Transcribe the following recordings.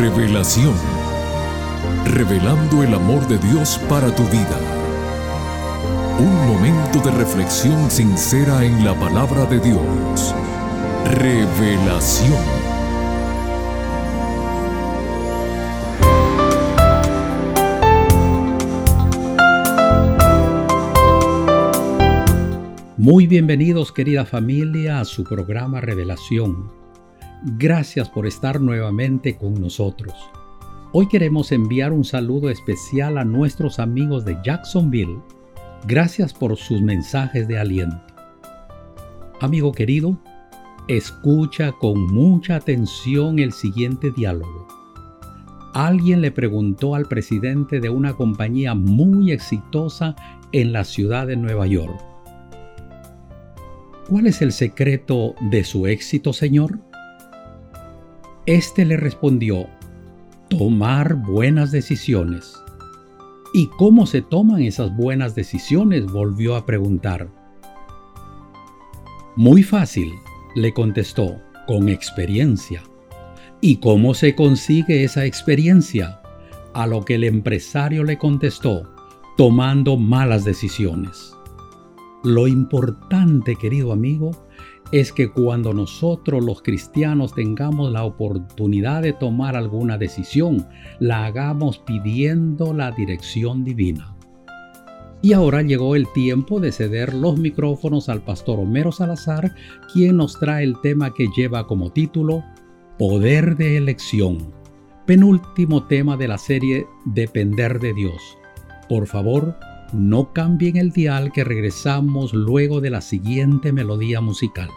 Revelación. Revelando el amor de Dios para tu vida. Un momento de reflexión sincera en la palabra de Dios. Revelación. Muy bienvenidos querida familia a su programa Revelación. Gracias por estar nuevamente con nosotros. Hoy queremos enviar un saludo especial a nuestros amigos de Jacksonville. Gracias por sus mensajes de aliento. Amigo querido, escucha con mucha atención el siguiente diálogo. Alguien le preguntó al presidente de una compañía muy exitosa en la ciudad de Nueva York ¿Cuál es el secreto de su éxito, Señor? Este le respondió, tomar buenas decisiones. ¿Y cómo se toman esas buenas decisiones? volvió a preguntar. Muy fácil, le contestó, con experiencia. ¿Y cómo se consigue esa experiencia? A lo que el empresario le contestó, tomando malas decisiones. Lo importante, querido amigo, es que cuando nosotros los cristianos tengamos la oportunidad de tomar alguna decisión, la hagamos pidiendo la dirección divina. Y ahora llegó el tiempo de ceder los micrófonos al pastor Homero Salazar, quien nos trae el tema que lleva como título Poder de elección, penúltimo tema de la serie Depender de Dios. Por favor, no cambien el dial que regresamos luego de la siguiente melodía musical.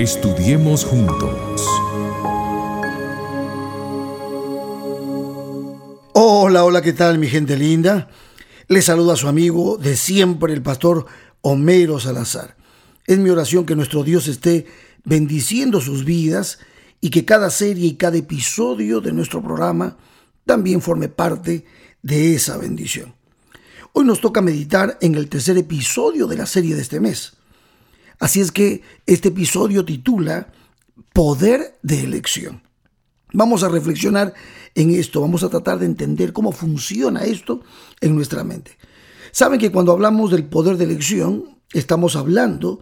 Estudiemos juntos. Hola, hola, ¿qué tal mi gente linda? Les saluda a su amigo de siempre, el pastor Homero Salazar. Es mi oración que nuestro Dios esté bendiciendo sus vidas y que cada serie y cada episodio de nuestro programa también forme parte de esa bendición. Hoy nos toca meditar en el tercer episodio de la serie de este mes. Así es que este episodio titula Poder de elección. Vamos a reflexionar en esto, vamos a tratar de entender cómo funciona esto en nuestra mente. Saben que cuando hablamos del poder de elección, estamos hablando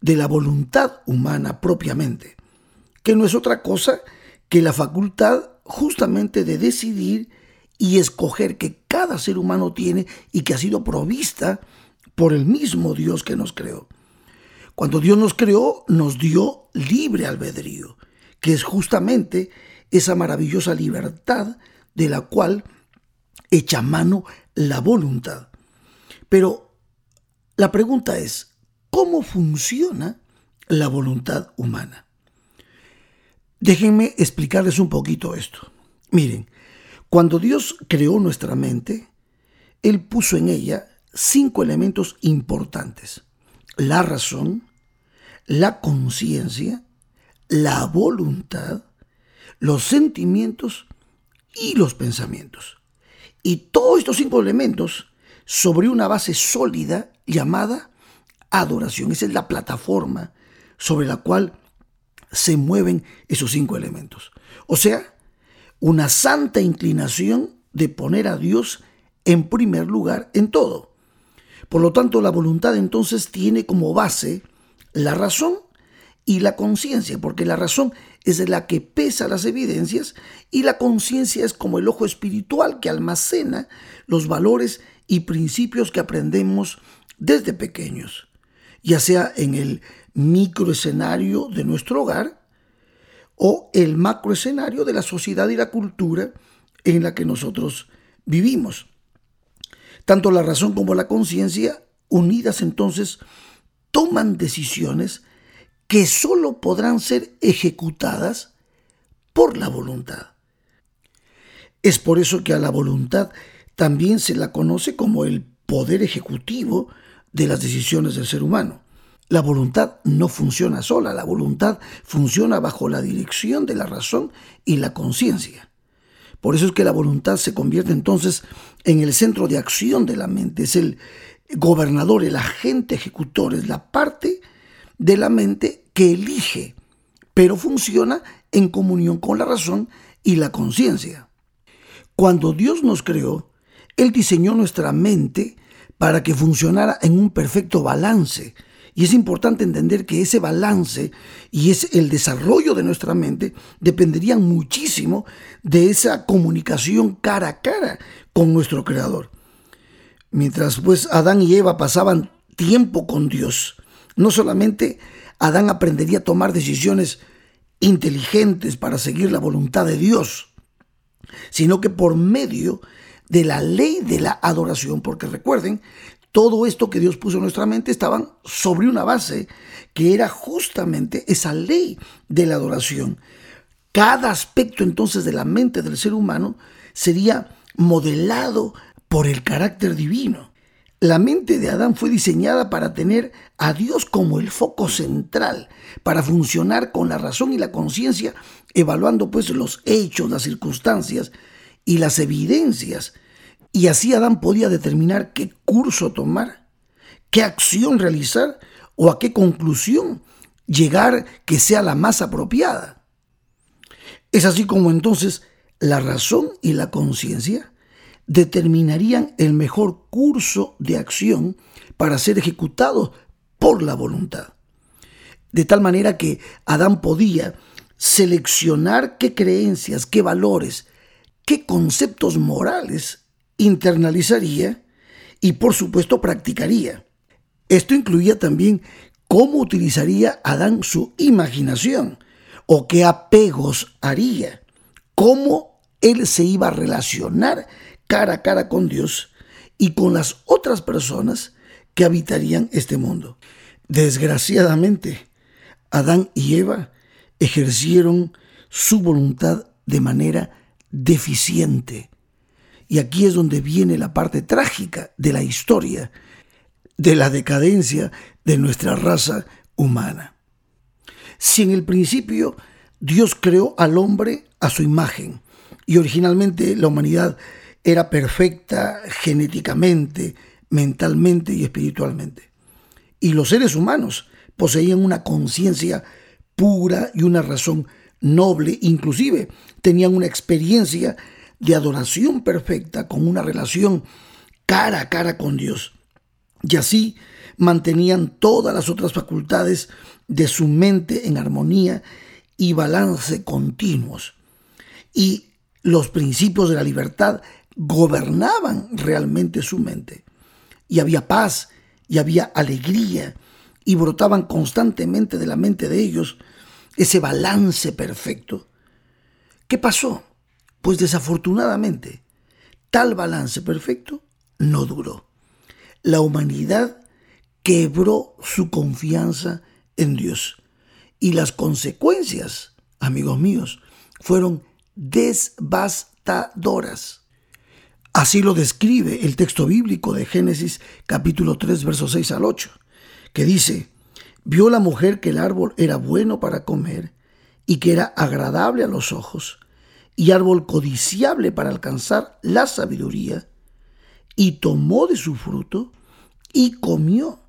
de la voluntad humana propiamente, que no es otra cosa que la facultad justamente de decidir y escoger que cada ser humano tiene y que ha sido provista por el mismo Dios que nos creó. Cuando Dios nos creó, nos dio libre albedrío, que es justamente esa maravillosa libertad de la cual echa mano la voluntad. Pero la pregunta es, ¿cómo funciona la voluntad humana? Déjenme explicarles un poquito esto. Miren, cuando Dios creó nuestra mente, Él puso en ella cinco elementos importantes. La razón, la conciencia, la voluntad, los sentimientos y los pensamientos. Y todos estos cinco elementos sobre una base sólida llamada adoración. Esa es la plataforma sobre la cual se mueven esos cinco elementos. O sea, una santa inclinación de poner a Dios en primer lugar en todo. Por lo tanto, la voluntad entonces tiene como base la razón y la conciencia, porque la razón es la que pesa las evidencias y la conciencia es como el ojo espiritual que almacena los valores y principios que aprendemos desde pequeños, ya sea en el microescenario de nuestro hogar o el macroescenario de la sociedad y la cultura en la que nosotros vivimos. Tanto la razón como la conciencia, unidas entonces, toman decisiones que sólo podrán ser ejecutadas por la voluntad. Es por eso que a la voluntad también se la conoce como el poder ejecutivo de las decisiones del ser humano. La voluntad no funciona sola, la voluntad funciona bajo la dirección de la razón y la conciencia. Por eso es que la voluntad se convierte entonces en el centro de acción de la mente, es el gobernador, el agente ejecutor, es la parte de la mente que elige, pero funciona en comunión con la razón y la conciencia. Cuando Dios nos creó, Él diseñó nuestra mente para que funcionara en un perfecto balance. Y es importante entender que ese balance y es el desarrollo de nuestra mente dependerían muchísimo de esa comunicación cara a cara con nuestro Creador. Mientras pues Adán y Eva pasaban tiempo con Dios, no solamente Adán aprendería a tomar decisiones inteligentes para seguir la voluntad de Dios, sino que por medio de la ley de la adoración, porque recuerden, todo esto que Dios puso en nuestra mente estaban sobre una base que era justamente esa ley de la adoración. Cada aspecto entonces de la mente del ser humano sería modelado por el carácter divino. La mente de Adán fue diseñada para tener a Dios como el foco central, para funcionar con la razón y la conciencia, evaluando pues los hechos, las circunstancias y las evidencias. Y así Adán podía determinar qué curso tomar, qué acción realizar o a qué conclusión llegar que sea la más apropiada. Es así como entonces la razón y la conciencia determinarían el mejor curso de acción para ser ejecutado por la voluntad. De tal manera que Adán podía seleccionar qué creencias, qué valores, qué conceptos morales internalizaría y por supuesto practicaría. Esto incluía también cómo utilizaría Adán su imaginación o qué apegos haría, cómo él se iba a relacionar cara a cara con Dios y con las otras personas que habitarían este mundo. Desgraciadamente, Adán y Eva ejercieron su voluntad de manera deficiente. Y aquí es donde viene la parte trágica de la historia, de la decadencia de nuestra raza humana. Si en el principio Dios creó al hombre a su imagen y originalmente la humanidad era perfecta genéticamente, mentalmente y espiritualmente, y los seres humanos poseían una conciencia pura y una razón noble, inclusive tenían una experiencia de adoración perfecta con una relación cara a cara con Dios. Y así mantenían todas las otras facultades de su mente en armonía y balance continuos. Y los principios de la libertad gobernaban realmente su mente. Y había paz y había alegría y brotaban constantemente de la mente de ellos ese balance perfecto. ¿Qué pasó? Pues desafortunadamente, tal balance perfecto no duró. La humanidad quebró su confianza en Dios y las consecuencias, amigos míos, fueron devastadoras. Así lo describe el texto bíblico de Génesis capítulo 3 versos 6 al 8, que dice, vio la mujer que el árbol era bueno para comer y que era agradable a los ojos y árbol codiciable para alcanzar la sabiduría, y tomó de su fruto y comió,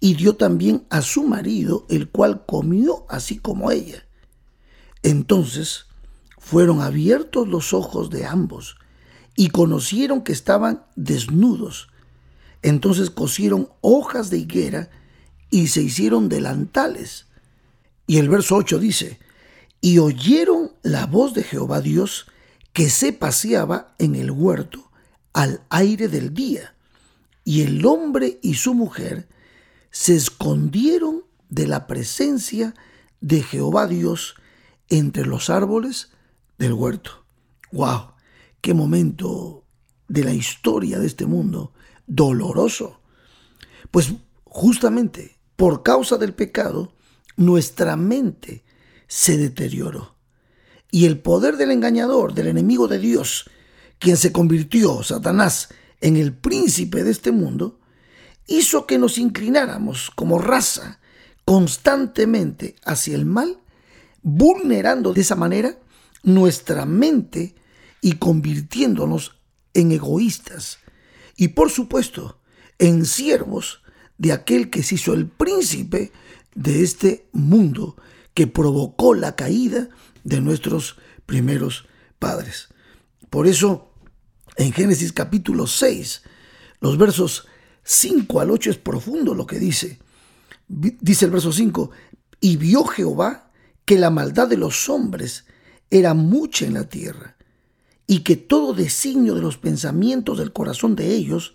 y dio también a su marido, el cual comió así como ella. Entonces fueron abiertos los ojos de ambos, y conocieron que estaban desnudos. Entonces cosieron hojas de higuera y se hicieron delantales. Y el verso 8 dice, y oyeron la voz de Jehová Dios que se paseaba en el huerto al aire del día. Y el hombre y su mujer se escondieron de la presencia de Jehová Dios entre los árboles del huerto. ¡Wow! Qué momento de la historia de este mundo doloroso. Pues justamente por causa del pecado, nuestra mente se deterioró. Y el poder del engañador, del enemigo de Dios, quien se convirtió, Satanás, en el príncipe de este mundo, hizo que nos inclináramos como raza constantemente hacia el mal, vulnerando de esa manera nuestra mente y convirtiéndonos en egoístas y por supuesto en siervos de aquel que se hizo el príncipe de este mundo que provocó la caída de nuestros primeros padres. Por eso en Génesis capítulo 6, los versos 5 al 8 es profundo lo que dice. Dice el verso 5, y vio Jehová que la maldad de los hombres era mucha en la tierra y que todo designio de los pensamientos del corazón de ellos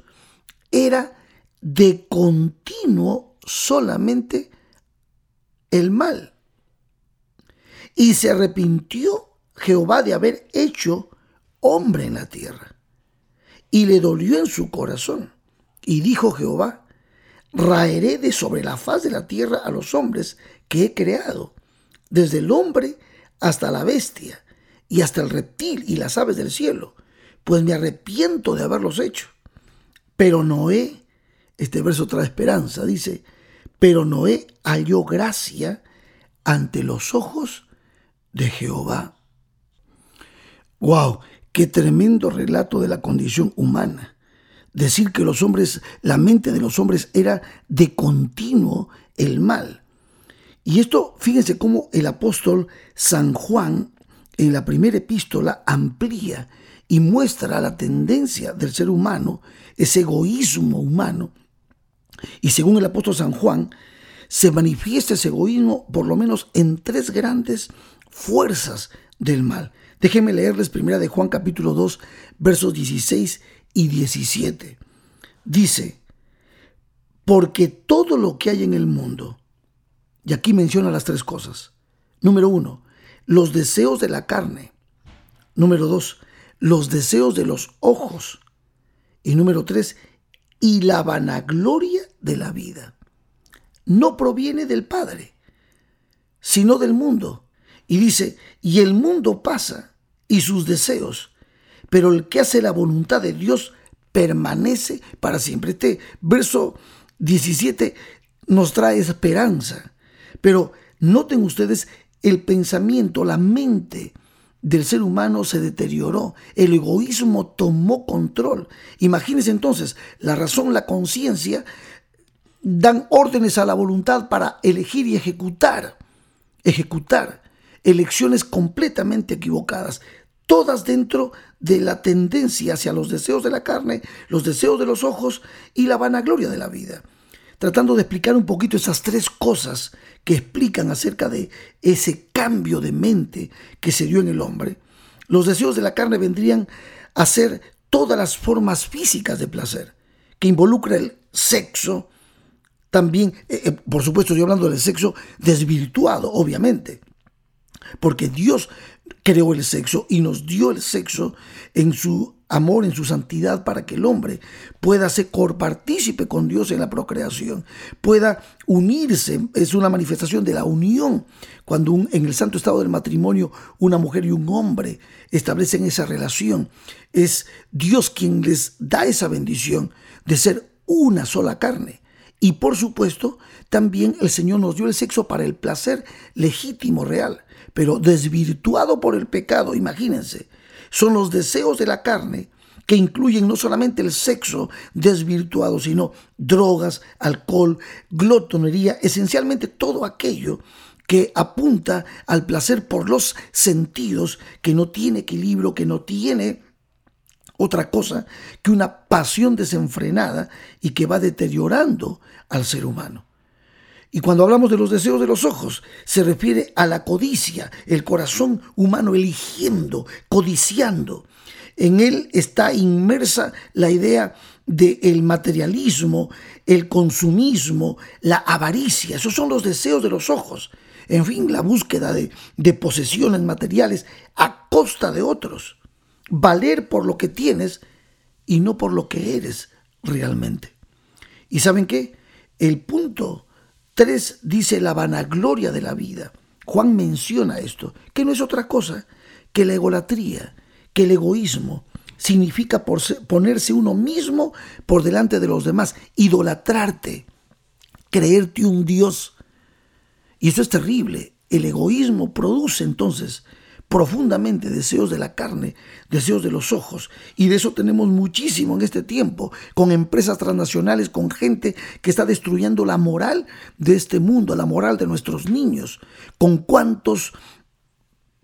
era de continuo solamente el mal. Y se arrepintió Jehová de haber hecho hombre en la tierra. Y le dolió en su corazón. Y dijo Jehová, raeré de sobre la faz de la tierra a los hombres que he creado, desde el hombre hasta la bestia y hasta el reptil y las aves del cielo, pues me arrepiento de haberlos hecho. Pero Noé, este verso trae esperanza, dice, pero Noé halló gracia ante los ojos de Jehová. ¡Wow! ¡Qué tremendo relato de la condición humana! Decir que los hombres, la mente de los hombres era de continuo el mal. Y esto, fíjense cómo el apóstol San Juan en la primera epístola amplía y muestra la tendencia del ser humano, ese egoísmo humano. Y según el apóstol San Juan, se manifiesta ese egoísmo por lo menos en tres grandes fuerzas del mal. Déjenme leerles primera de Juan capítulo 2, versos 16 y 17. Dice, porque todo lo que hay en el mundo, y aquí menciona las tres cosas. Número uno, los deseos de la carne. Número dos, los deseos de los ojos. Y número tres, y la vanagloria de la vida. No proviene del Padre, sino del mundo. Y dice, y el mundo pasa y sus deseos, pero el que hace la voluntad de Dios permanece para siempre. Este verso 17 nos trae esperanza, pero noten ustedes el pensamiento, la mente del ser humano se deterioró, el egoísmo tomó control. Imagínense entonces, la razón, la conciencia dan órdenes a la voluntad para elegir y ejecutar, ejecutar elecciones completamente equivocadas, todas dentro de la tendencia hacia los deseos de la carne, los deseos de los ojos y la vanagloria de la vida. Tratando de explicar un poquito esas tres cosas que explican acerca de ese cambio de mente que se dio en el hombre. Los deseos de la carne vendrían a ser todas las formas físicas de placer, que involucra el sexo, también, eh, eh, por supuesto, estoy hablando del sexo desvirtuado, obviamente, porque Dios creó el sexo y nos dio el sexo en su amor, en su santidad, para que el hombre pueda ser corpartícipe con Dios en la procreación, pueda unirse, es una manifestación de la unión, cuando en el santo estado del matrimonio una mujer y un hombre establecen esa relación, es Dios quien les da esa bendición de ser una sola carne. Y por supuesto, también el Señor nos dio el sexo para el placer legítimo, real, pero desvirtuado por el pecado, imagínense son los deseos de la carne que incluyen no solamente el sexo desvirtuado, sino drogas, alcohol, glotonería, esencialmente todo aquello que apunta al placer por los sentidos, que no tiene equilibrio, que no tiene otra cosa que una pasión desenfrenada y que va deteriorando al ser humano. Y cuando hablamos de los deseos de los ojos, se refiere a la codicia, el corazón humano eligiendo, codiciando. En él está inmersa la idea del materialismo, el consumismo, la avaricia. Esos son los deseos de los ojos. En fin, la búsqueda de, de posesiones materiales a costa de otros. Valer por lo que tienes y no por lo que eres realmente. ¿Y saben qué? El punto Tres dice la vanagloria de la vida. Juan menciona esto, que no es otra cosa que la egolatría, que el egoísmo significa ponerse uno mismo por delante de los demás, idolatrarte, creerte un Dios. Y eso es terrible. El egoísmo produce entonces profundamente deseos de la carne, deseos de los ojos. Y de eso tenemos muchísimo en este tiempo, con empresas transnacionales, con gente que está destruyendo la moral de este mundo, la moral de nuestros niños, con cuántos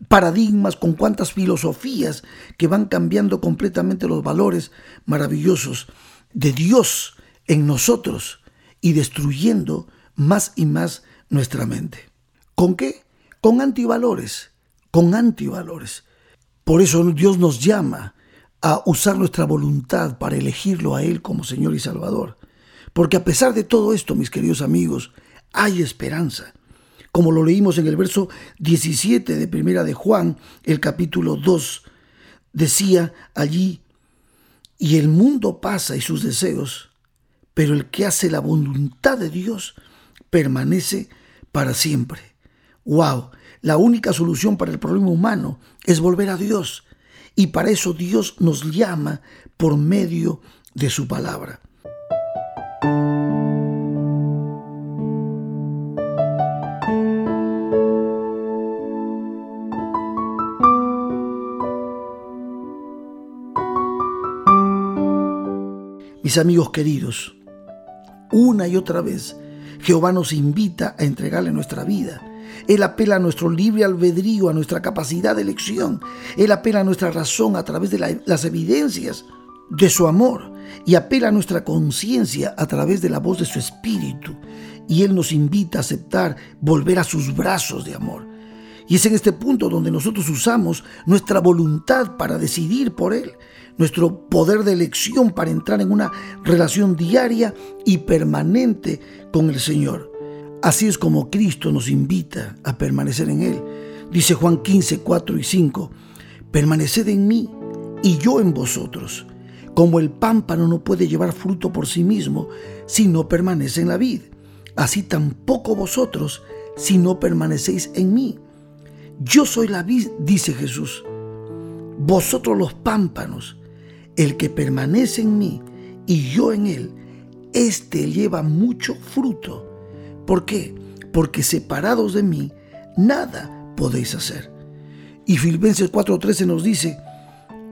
paradigmas, con cuántas filosofías que van cambiando completamente los valores maravillosos de Dios en nosotros y destruyendo más y más nuestra mente. ¿Con qué? Con antivalores con antivalores. Por eso Dios nos llama a usar nuestra voluntad para elegirlo a Él como Señor y Salvador. Porque a pesar de todo esto, mis queridos amigos, hay esperanza. Como lo leímos en el verso 17 de Primera de Juan, el capítulo 2, decía allí, y el mundo pasa y sus deseos, pero el que hace la voluntad de Dios permanece para siempre. ¡Wow! La única solución para el problema humano es volver a Dios. Y para eso Dios nos llama por medio de su palabra. Mis amigos queridos, una y otra vez Jehová nos invita a entregarle nuestra vida él apela a nuestro libre albedrío, a nuestra capacidad de elección. Él apela a nuestra razón a través de las evidencias de su amor y apela a nuestra conciencia a través de la voz de su espíritu. Y Él nos invita a aceptar volver a sus brazos de amor. Y es en este punto donde nosotros usamos nuestra voluntad para decidir por Él, nuestro poder de elección para entrar en una relación diaria y permanente con el Señor. Así es como Cristo nos invita a permanecer en Él. Dice Juan 15, 4 y 5, permaneced en mí y yo en vosotros. Como el pámpano no puede llevar fruto por sí mismo si no permanece en la vid, así tampoco vosotros si no permanecéis en mí. Yo soy la vid, dice Jesús. Vosotros los pámpanos, el que permanece en mí y yo en él, éste lleva mucho fruto. ¿Por qué? Porque separados de mí, nada podéis hacer. Y Filipenses 4:13 nos dice,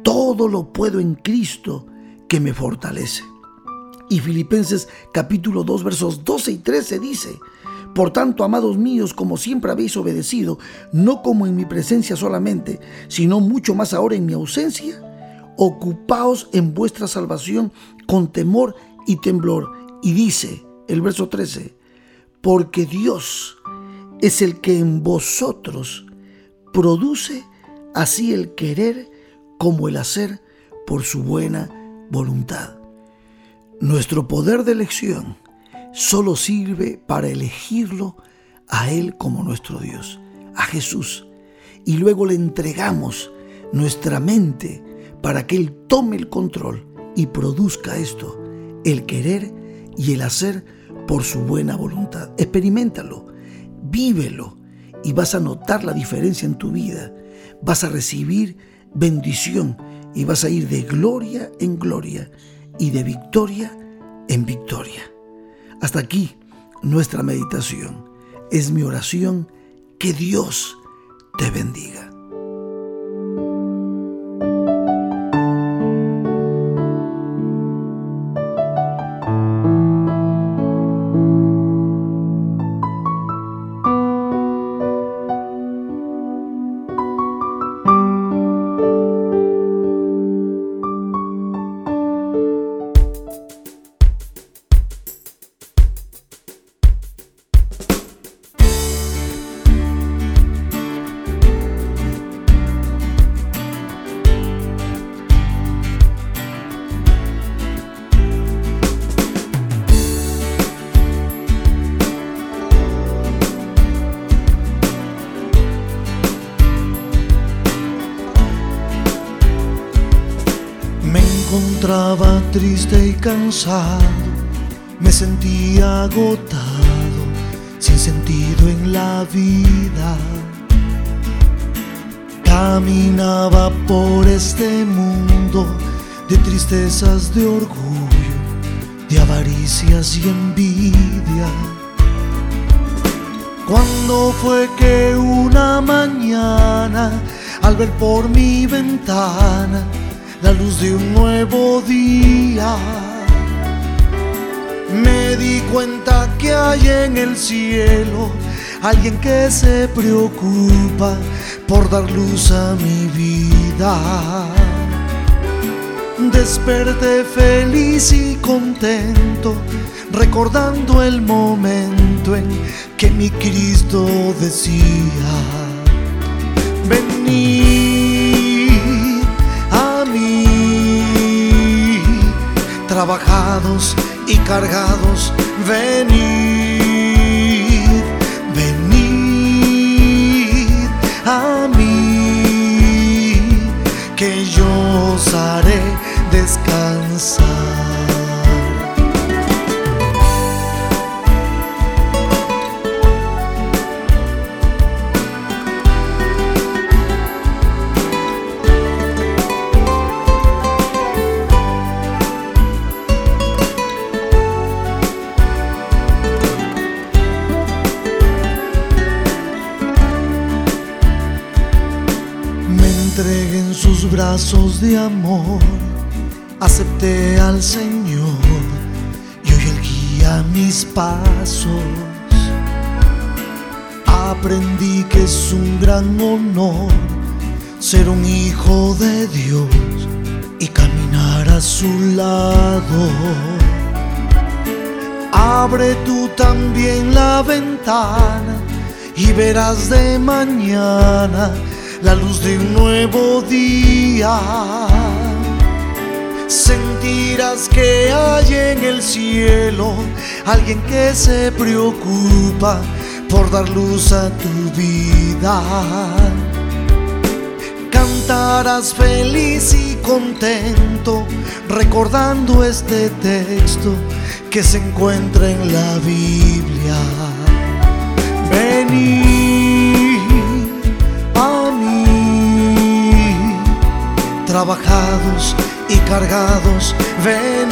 todo lo puedo en Cristo que me fortalece. Y Filipenses capítulo 2 versos 12 y 13 dice, por tanto, amados míos, como siempre habéis obedecido, no como en mi presencia solamente, sino mucho más ahora en mi ausencia, ocupaos en vuestra salvación con temor y temblor. Y dice el verso 13, porque Dios es el que en vosotros produce así el querer como el hacer por su buena voluntad. Nuestro poder de elección solo sirve para elegirlo a Él como nuestro Dios, a Jesús, y luego le entregamos nuestra mente para que Él tome el control y produzca esto, el querer y el hacer por su buena voluntad. Experimentalo, vívelo y vas a notar la diferencia en tu vida. Vas a recibir bendición y vas a ir de gloria en gloria y de victoria en victoria. Hasta aquí nuestra meditación. Es mi oración que Dios te bendiga. Encontraba triste y cansado, me sentía agotado, sin sentido en la vida. Caminaba por este mundo de tristezas, de orgullo, de avaricias y envidia. Cuando fue que una mañana, al ver por mi ventana, la luz de un nuevo día. Me di cuenta que hay en el cielo alguien que se preocupa por dar luz a mi vida. Desperté feliz y contento, recordando el momento en que mi Cristo decía, vení trabajados y cargados, venid, venid a mí, que yo os haré descansar. Brazos de amor acepté al Señor y hoy Él guía mis pasos. Aprendí que es un gran honor ser un hijo de Dios y caminar a su lado. Abre tú también la ventana y verás de mañana la luz de un nuevo día. Sentirás que hay en el cielo alguien que se preocupa por dar luz a tu vida. Cantarás feliz y contento recordando este texto que se encuentra en la Biblia. Trabajados y cargados, venid,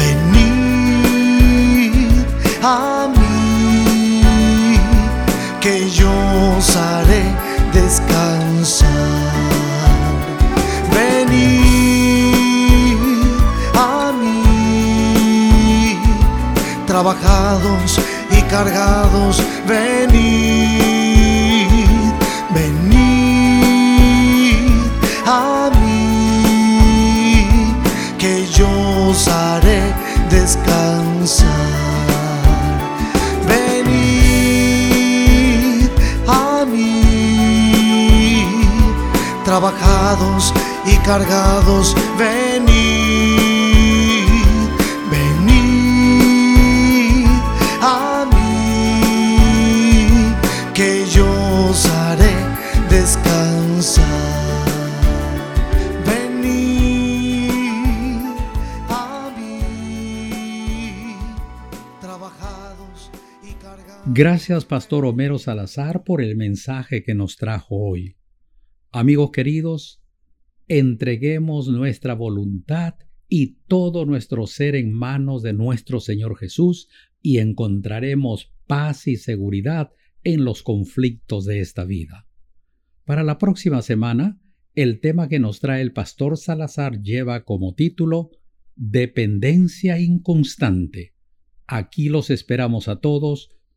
venid a mí, que yo os haré descansar. Venid a mí, trabajados y cargados, venid, descansar. Venid a mí, trabajados y cargados, venid, Gracias, Pastor Homero Salazar, por el mensaje que nos trajo hoy. Amigos queridos, entreguemos nuestra voluntad y todo nuestro ser en manos de nuestro Señor Jesús y encontraremos paz y seguridad en los conflictos de esta vida. Para la próxima semana, el tema que nos trae el Pastor Salazar lleva como título Dependencia inconstante. Aquí los esperamos a todos,